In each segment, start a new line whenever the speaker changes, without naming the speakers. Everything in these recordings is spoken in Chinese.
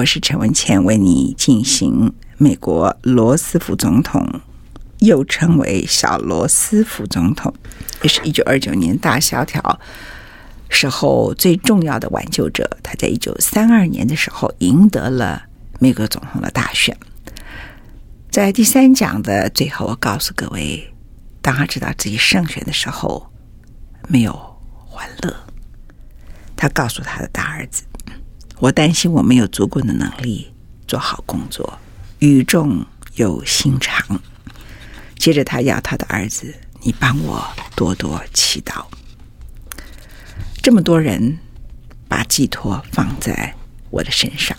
我是陈文茜，为你进行美国罗斯福总统，又称为小罗斯福总统，也是一九二九年大萧条时候最重要的挽救者。他在一九三二年的时候赢得了美国总统的大选。在第三讲的最后，我告诉各位，当他知道自己胜选的时候，没有欢乐。他告诉他的大儿子。我担心我没有足够的能力做好工作，语重又心长。接着，他要他的儿子：“你帮我多多祈祷。”这么多人把寄托放在我的身上。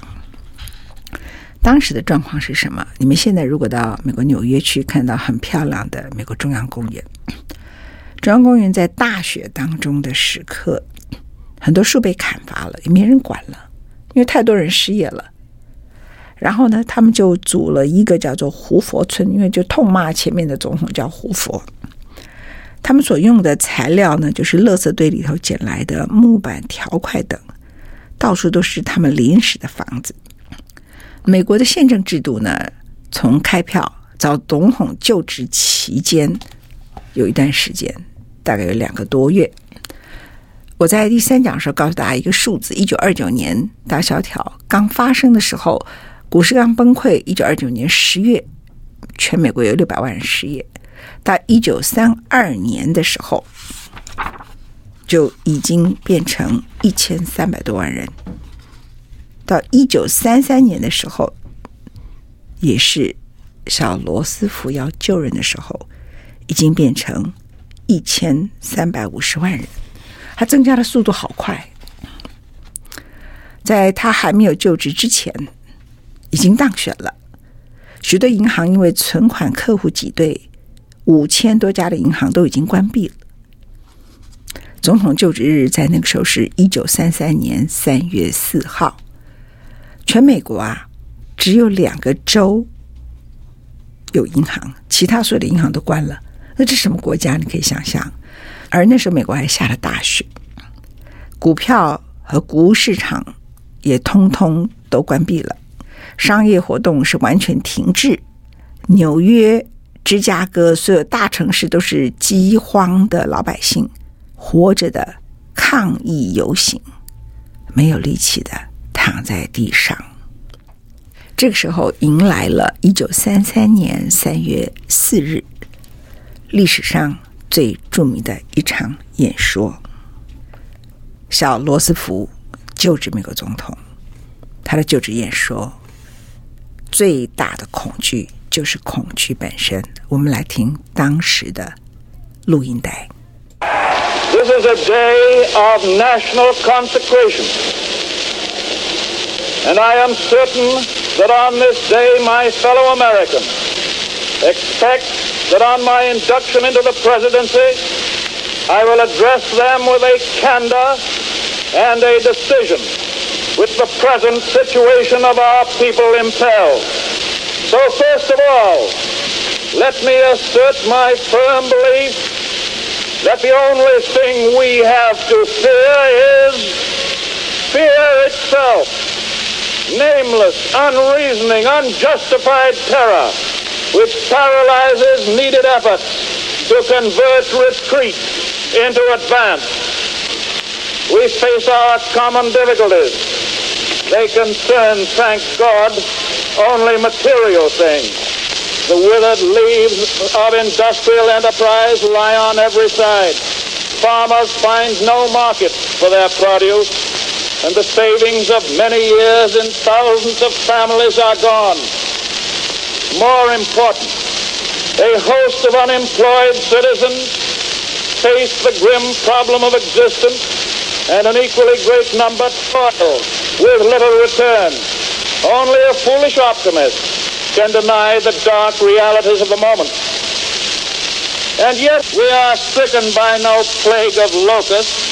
当时的状况是什么？你们现在如果到美国纽约去，看到很漂亮的美国中央公园。中央公园在大雪当中的时刻，很多树被砍伐了，也没人管了。因为太多人失业了，然后呢，他们就组了一个叫做“胡佛村”，因为就痛骂前面的总统叫胡佛。他们所用的材料呢，就是垃圾堆里头捡来的木板、条块等，到处都是他们临时的房子。美国的宪政制度呢，从开票到总统就职期间，有一段时间，大概有两个多月。我在第三讲的时候告诉大家一个数字：一九二九年大萧条刚发生的时候，股市刚崩溃。一九二九年十月，全美国有六百万人失业。到一九三二年的时候，就已经变成一千三百多万人。到一九三三年的时候，也是小罗斯福要就任的时候，已经变成一千三百五十万人。他增加的速度好快，在他还没有就职之前，已经当选了。许多银行因为存款客户挤兑，五千多家的银行都已经关闭了。总统就职日在那个时候是一九三三年三月四号。全美国啊，只有两个州有银行，其他所有的银行都关了。那这什么国家？你可以想象。而那时候，美国还下了大雪，股票和谷物市场也通通都关闭了，商业活动是完全停滞。纽约、芝加哥所有大城市都是饥荒的老百姓，活着的抗议游行，没有力气的躺在地上。这个时候，迎来了一九三三年三月四日，历史上。最著名的一场演说，小罗斯福就职美国总统，他的就职演说最大的恐惧就是恐惧本身。我们来听当时的录音带。
This is a day of national consecration, and I am certain that on this day, my fellow Americans expect. That on my induction into the presidency, I will address them with a candor and a decision which the present situation of our people impels. So first of all, let me assert my firm belief that the only thing we have to fear is fear itself. Nameless, unreasoning, unjustified terror which paralyzes needed efforts, to convert retreat into advance. We face our common difficulties. They concern, thank God, only material things. The withered leaves of industrial enterprise lie on every side. Farmers find no market for their produce, and the savings of many years in thousands of families are gone. More important, a host of unemployed citizens face the grim problem of existence, and an equally great number toil with little return. Only a foolish optimist can deny the dark realities of the moment. And yet we are stricken by no plague of locusts.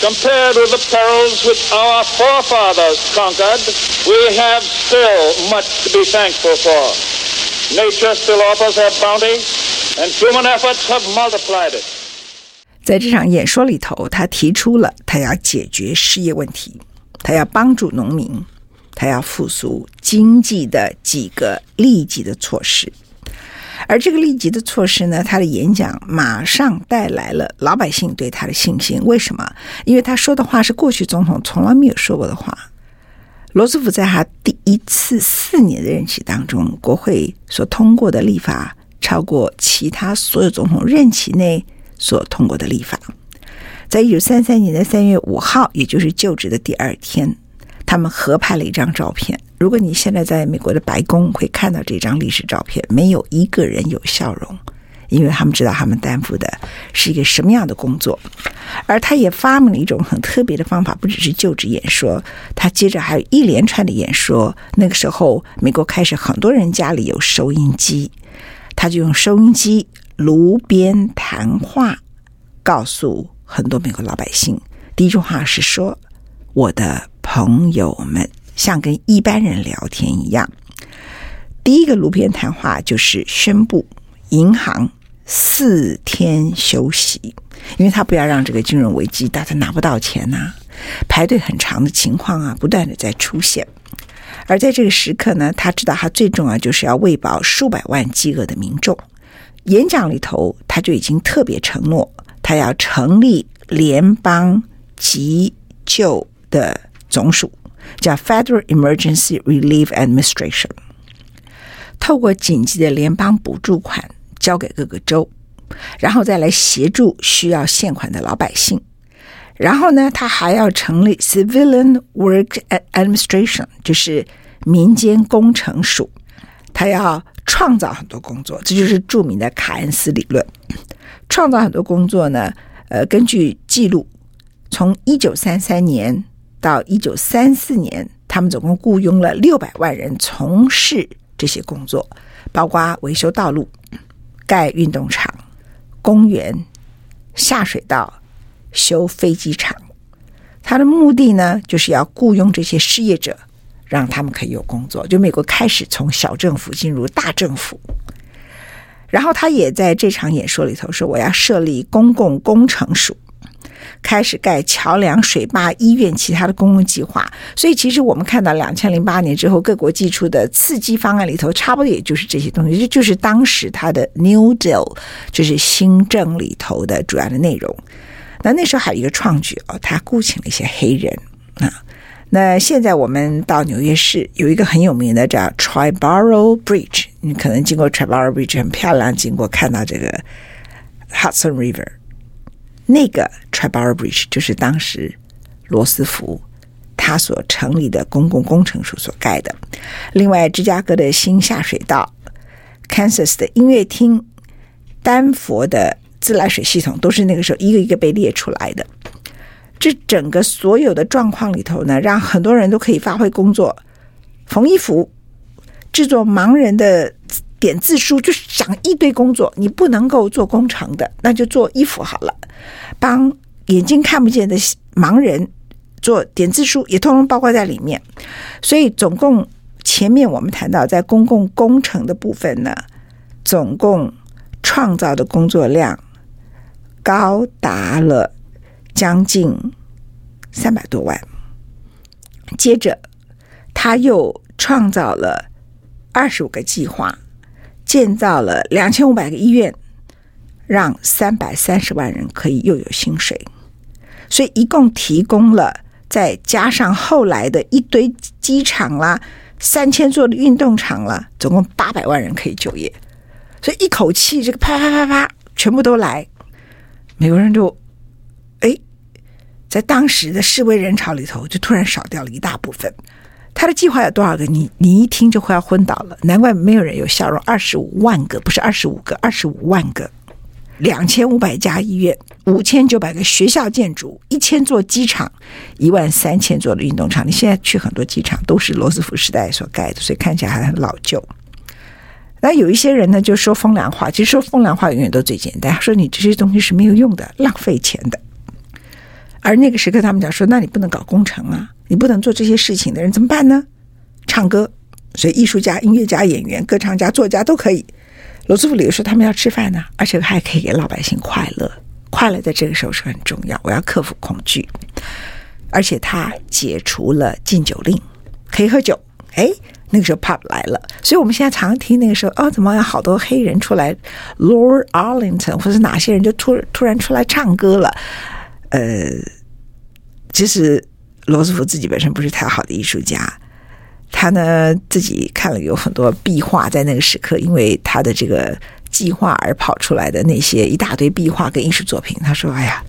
Compared with the perils which our forefathers conquered, we have still much to be thankful for. Nature still offers her bounty, and human efforts have multiplied it.
在这场演说里头，他提出了他要解决失业问题，他要帮助农民，他要复苏经济的几个立即的措施。而这个立即的措施呢，他的演讲马上带来了老百姓对他的信心。为什么？因为他说的话是过去总统从来没有说过的话。罗斯福在他第一次四年的任期当中，国会所通过的立法超过其他所有总统任期内所通过的立法。在一九三三年的三月五号，也就是就职的第二天，他们合拍了一张照片。如果你现在在美国的白宫会看到这张历史照片，没有一个人有笑容。因为他们知道他们担负的是一个什么样的工作，而他也发明了一种很特别的方法，不只是就职演说，他接着还有一连串的演说。那个时候，美国开始很多人家里有收音机，他就用收音机炉边谈话，告诉很多美国老百姓。第一句话是说：“我的朋友们，像跟一般人聊天一样。”第一个炉边谈话就是宣布银行。四天休息，因为他不要让这个金融危机，大家拿不到钱呐、排队很长的情况啊，不断的在出现。而在这个时刻呢，他知道他最重要就是要喂饱数百万饥饿的民众。演讲里头，他就已经特别承诺，他要成立联邦急救的总署，叫 Federal Emergency Relief Administration，透过紧急的联邦补助款。交给各个州，然后再来协助需要现款的老百姓。然后呢，他还要成立 Civilian Work Administration，就是民间工程署。他要创造很多工作，这就是著名的凯恩斯理论。创造很多工作呢，呃，根据记录，从一九三三年到一九三四年，他们总共雇佣了六百万人从事这些工作，包括维修道路。盖运动场、公园、下水道、修飞机场，他的目的呢，就是要雇佣这些失业者，让他们可以有工作。就美国开始从小政府进入大政府，然后他也在这场演说里头说：“我要设立公共工程署。”开始盖桥梁、水坝、医院，其他的公共计划。所以，其实我们看到两千零八年之后，各国寄出的刺激方案里头，差不多也就是这些东西，就就是当时他的 New Deal，就是新政里头的主要的内容。那那时候还有一个创举哦，他雇请了一些黑人啊。那现在我们到纽约市有一个很有名的叫 Triborough Bridge，你可能经过 Triborough Bridge 很漂亮，经过看到这个 Hudson River。那个 Triborough Bridge 就是当时罗斯福他所成立的公共工程署所盖的。另外，芝加哥的新下水道、Kansas 的音乐厅、丹佛的自来水系统，都是那个时候一个一个被列出来的。这整个所有的状况里头呢，让很多人都可以发挥工作，缝衣服、制作盲人的点字书，就是讲一堆工作。你不能够做工程的，那就做衣服好了。帮眼睛看不见的盲人做点字书，也通通包括在里面。所以，总共前面我们谈到，在公共工程的部分呢，总共创造的工作量高达了将近三百多万。接着，他又创造了二十五个计划，建造了两千五百个医院。让三百三十万人可以又有薪水，所以一共提供了，再加上后来的一堆机场啦、三千座的运动场啦，总共八百万人可以就业。所以一口气这个啪啪啪啪全部都来，美国人就哎，在当时的示威人潮里头，就突然少掉了一大部分。他的计划有多少个？你你一听就快要昏倒了。难怪没有人有笑容。二十五万个，不是二十五个，二十五万个。两千五百家医院，五千九百个学校建筑，一千座机场，一万三千座的运动场。你现在去很多机场都是罗斯福时代所盖的，所以看起来还很老旧。那有一些人呢，就说风凉话。其实说风凉话永远都最简单。说你这些东西是没有用的，浪费钱的。而那个时刻，他们讲说，那你不能搞工程啊。你不能做这些事情的人怎么办呢？唱歌，所以艺术家、音乐家、演员、歌唱家、作家都可以。罗斯福理由说他们要吃饭呢，而且还可以给老百姓快乐。快乐在这个时候是很重要。我要克服恐惧，而且他解除了禁酒令，可以喝酒。哎，那个时候 pub 来了，所以我们现在常听那个时候哦，怎么有好多黑人出来，Lord Arlington 或者哪些人就突突然出来唱歌了。呃，其实。罗斯福自己本身不是太好的艺术家，他呢自己看了有很多壁画，在那个时刻，因为他的这个计划而跑出来的那些一大堆壁画跟艺术作品，他说：“哎呀，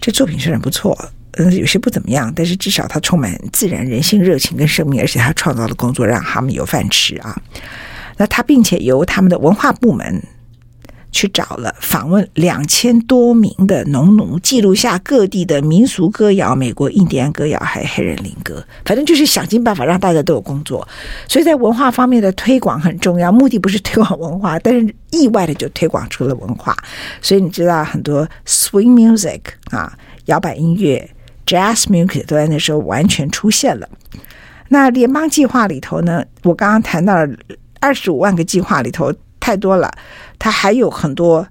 这作品虽然不错，嗯，有些不怎么样，但是至少它充满自然、人性、热情跟生命，而且他创造了工作，让他们有饭吃啊。”那他并且由他们的文化部门。去找了访问两千多名的农奴，记录下各地的民俗歌谣、美国印第安歌谣，还有黑人灵歌，反正就是想尽办法让大家都有工作。所以在文化方面的推广很重要，目的不是推广文化，但是意外的就推广出了文化。所以你知道很多 swing music 啊，摇摆音乐、jazz music 都在那时候完全出现了。那联邦计划里头呢，我刚刚谈到了二十五万个计划里头。太多了，他还有很多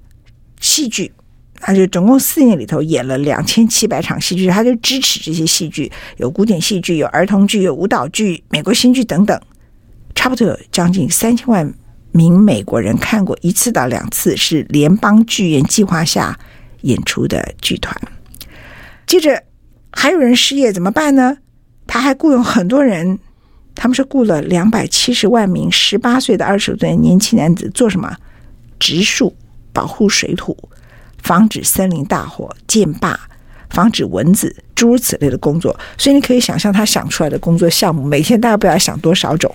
戏剧，他就总共四年里头演了两千七百场戏剧，他就支持这些戏剧，有古典戏剧，有儿童剧，有舞蹈剧，美国新剧等等，差不多有将近三千万名美国人看过一次到两次，是联邦剧院计划下演出的剧团。接着还有人失业怎么办呢？他还雇佣很多人。他们是雇了两百七十万名十八岁的二十岁年轻男子做什么？植树、保护水土、防止森林大火、建坝、防止蚊子，诸如此类的工作。所以你可以想象他想出来的工作项目，每天大概不要想多少种。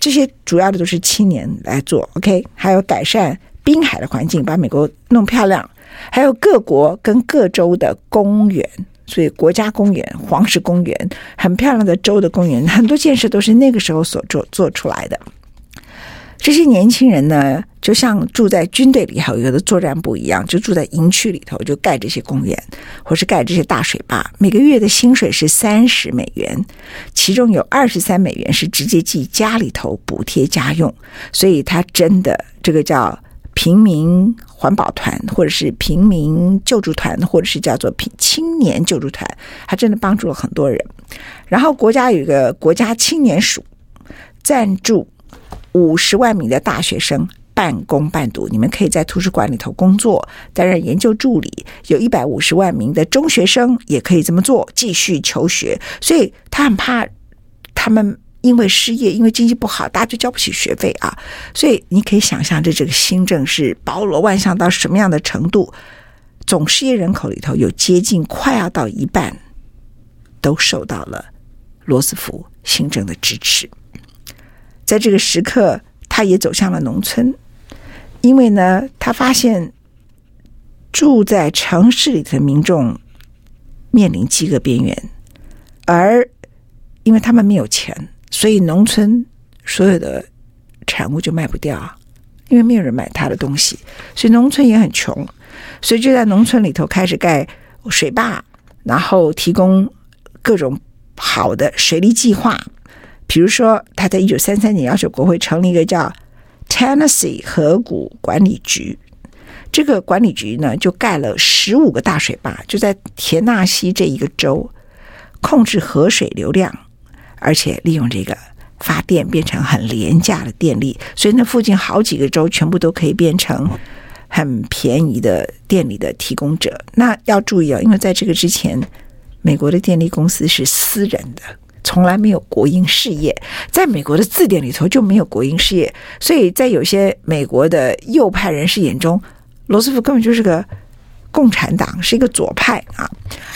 这些主要的都是青年来做。OK，还有改善滨海的环境，把美国弄漂亮，还有各国跟各州的公园。所以，国家公园、黄石公园，很漂亮的州的公园，很多建设都是那个时候所做做出来的。这些年轻人呢，就像住在军队里头有的作战部一样，就住在营区里头，就盖这些公园，或是盖这些大水坝。每个月的薪水是三十美元，其中有二十三美元是直接寄家里头补贴家用。所以，他真的这个叫。平民环保团，或者是平民救助团，或者是叫做平青年救助团，他真的帮助了很多人。然后国家有一个国家青年署，赞助五十万名的大学生半工半读，你们可以在图书馆里头工作，担任研究助理。有一百五十万名的中学生也可以这么做，继续求学。所以他很怕他们。因为失业，因为经济不好，大家就交不起学费啊！所以你可以想象，这这个新政是包罗万象到什么样的程度？总失业人口里头有接近快要到一半，都受到了罗斯福新政的支持。在这个时刻，他也走向了农村，因为呢，他发现住在城市里的民众面临饥饿边缘，而因为他们没有钱。所以农村所有的产物就卖不掉，因为没有人买他的东西，所以农村也很穷，所以就在农村里头开始盖水坝，然后提供各种好的水利计划。比如说，他在一九三三年要求国会成立一个叫 Tennessee 河谷管理局，这个管理局呢就盖了十五个大水坝，就在田纳西这一个州控制河水流量。而且利用这个发电变成很廉价的电力，所以那附近好几个州全部都可以变成很便宜的电力的提供者。那要注意啊，因为在这个之前，美国的电力公司是私人的，从来没有国营事业。在美国的字典里头就没有国营事业，所以在有些美国的右派人士眼中，罗斯福根本就是个。共产党是一个左派啊，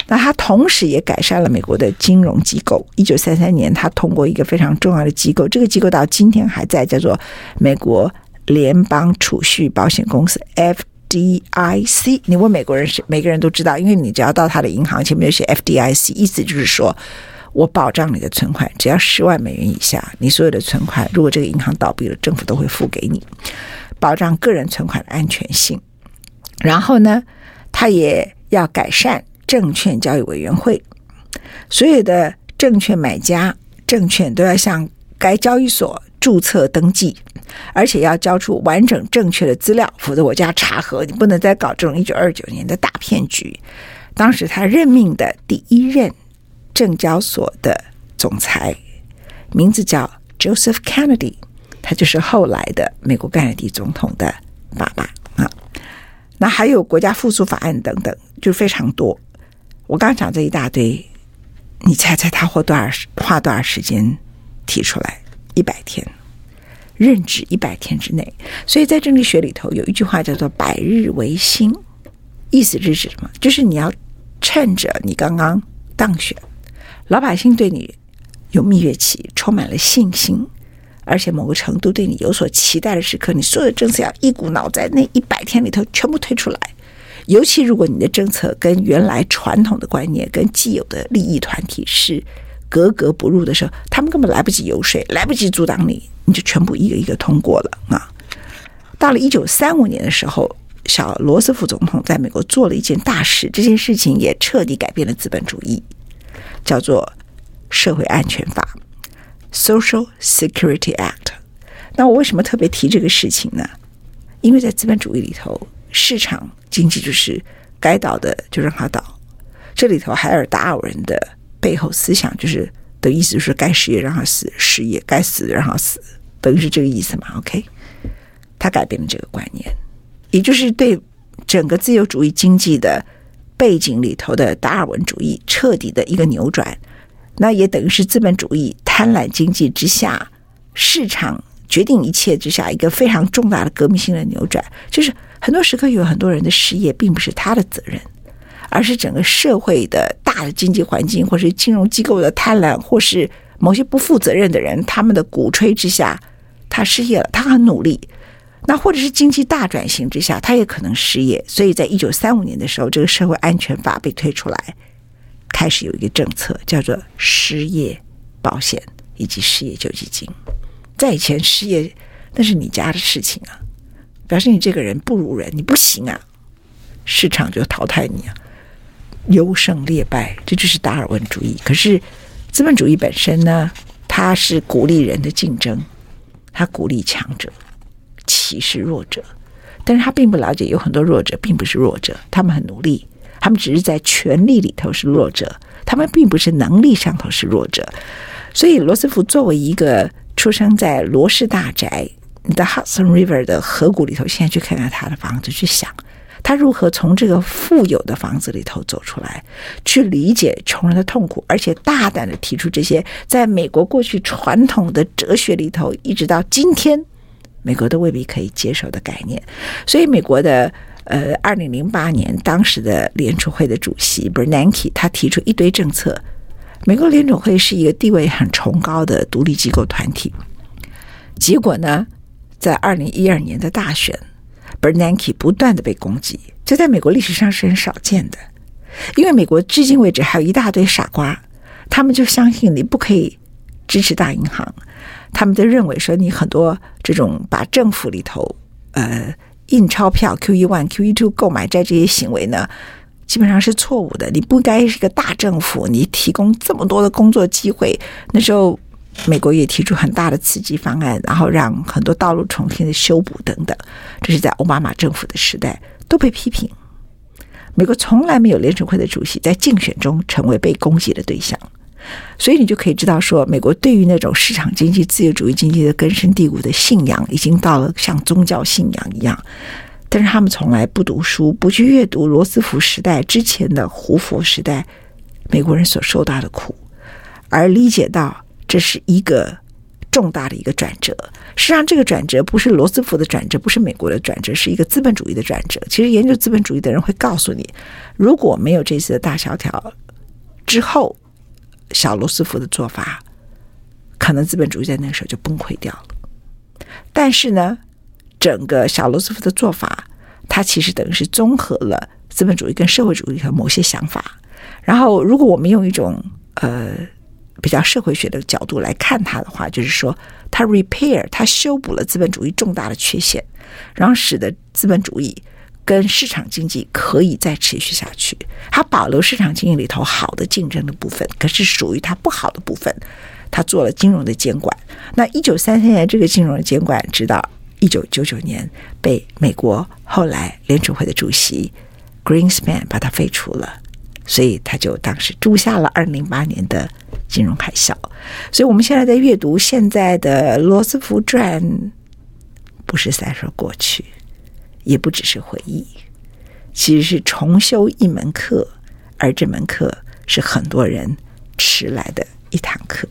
那他同时也改善了美国的金融机构。一九三三年，他通过一个非常重要的机构，这个机构到今天还在，叫做美国联邦储蓄保险公司 （FDIC）。你问美国人是，每个人都知道，因为你只要到他的银行前面有写 FDIC，意思就是说我保障你的存款，只要十万美元以下，你所有的存款，如果这个银行倒闭了，政府都会付给你，保障个人存款的安全性。然后呢，他也要改善证券交易委员会，所有的证券买家证券都要向该交易所注册登记，而且要交出完整正确的资料，否则我就要查核。你不能再搞这种一九二九年的大骗局。当时他任命的第一任证交所的总裁名字叫 Joseph Kennedy，他就是后来的美国甘乃迪总统的爸爸。还有国家复苏法案等等，就非常多。我刚讲这一大堆，你猜猜他花多少花多少时间提出来？一百天，任职一百天之内。所以在政治学里头有一句话叫做“百日维新”，意思是指什么？就是你要趁着你刚刚当选，老百姓对你有蜜月期，充满了信心。而且某个程度对你有所期待的时刻，你所有的政策要一股脑在那一百天里头全部推出来。尤其如果你的政策跟原来传统的观念、跟既有的利益团体是格格不入的时候，他们根本来不及游说，来不及阻挡你，你就全部一个一个通过了啊！到了一九三五年的时候，小罗斯福总统在美国做了一件大事，这件事情也彻底改变了资本主义，叫做社会安全法。Social Security Act，那我为什么特别提这个事情呢？因为在资本主义里头，市场经济就是该倒的就让它倒。这里头海尔达尔文的背后思想就是的意思，就是该失业让他死，失业该死让他死，等于是这个意思嘛？OK，他改变了这个观念，也就是对整个自由主义经济的背景里头的达尔文主义彻底的一个扭转。那也等于是资本主义贪婪经济之下，市场决定一切之下一个非常重大的革命性的扭转，就是很多时刻有很多人的失业，并不是他的责任，而是整个社会的大的经济环境，或是金融机构的贪婪，或是某些不负责任的人他们的鼓吹之下，他失业了，他很努力，那或者是经济大转型之下，他也可能失业，所以在一九三五年的时候，这个社会安全法被推出来。开始有一个政策叫做失业保险以及失业救济金，在以前失业那是你家的事情啊，表示你这个人不如人，你不行啊，市场就淘汰你啊，优胜劣败，这就是达尔文主义。可是资本主义本身呢，它是鼓励人的竞争，它鼓励强者，歧视弱者，但是他并不了解有很多弱者并不是弱者，他们很努力。他们只是在权力里头是弱者，他们并不是能力上头是弱者。所以，罗斯福作为一个出生在罗氏大宅的 Hudson River 的河谷里头，现在去看看他的房子，去想他如何从这个富有的房子里头走出来，去理解穷人的痛苦，而且大胆的提出这些在美国过去传统的哲学里头，一直到今天美国都未必可以接受的概念。所以，美国的。呃，二零零八年，当时的联储会的主席 Bernanke 他提出一堆政策。美国联储会是一个地位很崇高的独立机构团体。结果呢，在二零一二年的大选，Bernanke 不断的被攻击，这在美国历史上是很少见的。因为美国至今为止还有一大堆傻瓜，他们就相信你不可以支持大银行，他们就认为说你很多这种把政府里头呃。印钞票 QE one、QE two 购买债这些行为呢，基本上是错误的。你不该是个大政府，你提供这么多的工作机会。那时候，美国也提出很大的刺激方案，然后让很多道路重新的修补等等。这是在奥巴马政府的时代都被批评。美国从来没有联储会的主席在竞选中成为被攻击的对象。所以你就可以知道，说美国对于那种市场经济、自由主义经济的根深蒂固的信仰，已经到了像宗教信仰一样。但是他们从来不读书，不去阅读罗斯福时代之前的胡佛时代美国人所受到的苦，而理解到这是一个重大的一个转折。实际上，这个转折不是罗斯福的转折，不是美国的转折，是一个资本主义的转折。其实，研究资本主义的人会告诉你，如果没有这次的大萧条之后，小罗斯福的做法，可能资本主义在那个时候就崩溃掉了。但是呢，整个小罗斯福的做法，它其实等于是综合了资本主义跟社会主义的某些想法。然后，如果我们用一种呃比较社会学的角度来看它的话，就是说，它 repair，它修补了资本主义重大的缺陷，然后使得资本主义跟市场经济可以再持续下去。它保留市场经济里头好的竞争的部分，可是属于它不好的部分，它做了金融的监管。那一九三三年这个金融的监管，直到。一九九九年被美国后来联储会的主席 Greenspan 把他废除了，所以他就当时注下了二零零八年的金融海啸。所以我们现在在阅读现在的《罗斯福传》，不是在说过去，也不只是回忆，其实是重修一门课，而这门课是很多人迟来的一堂课。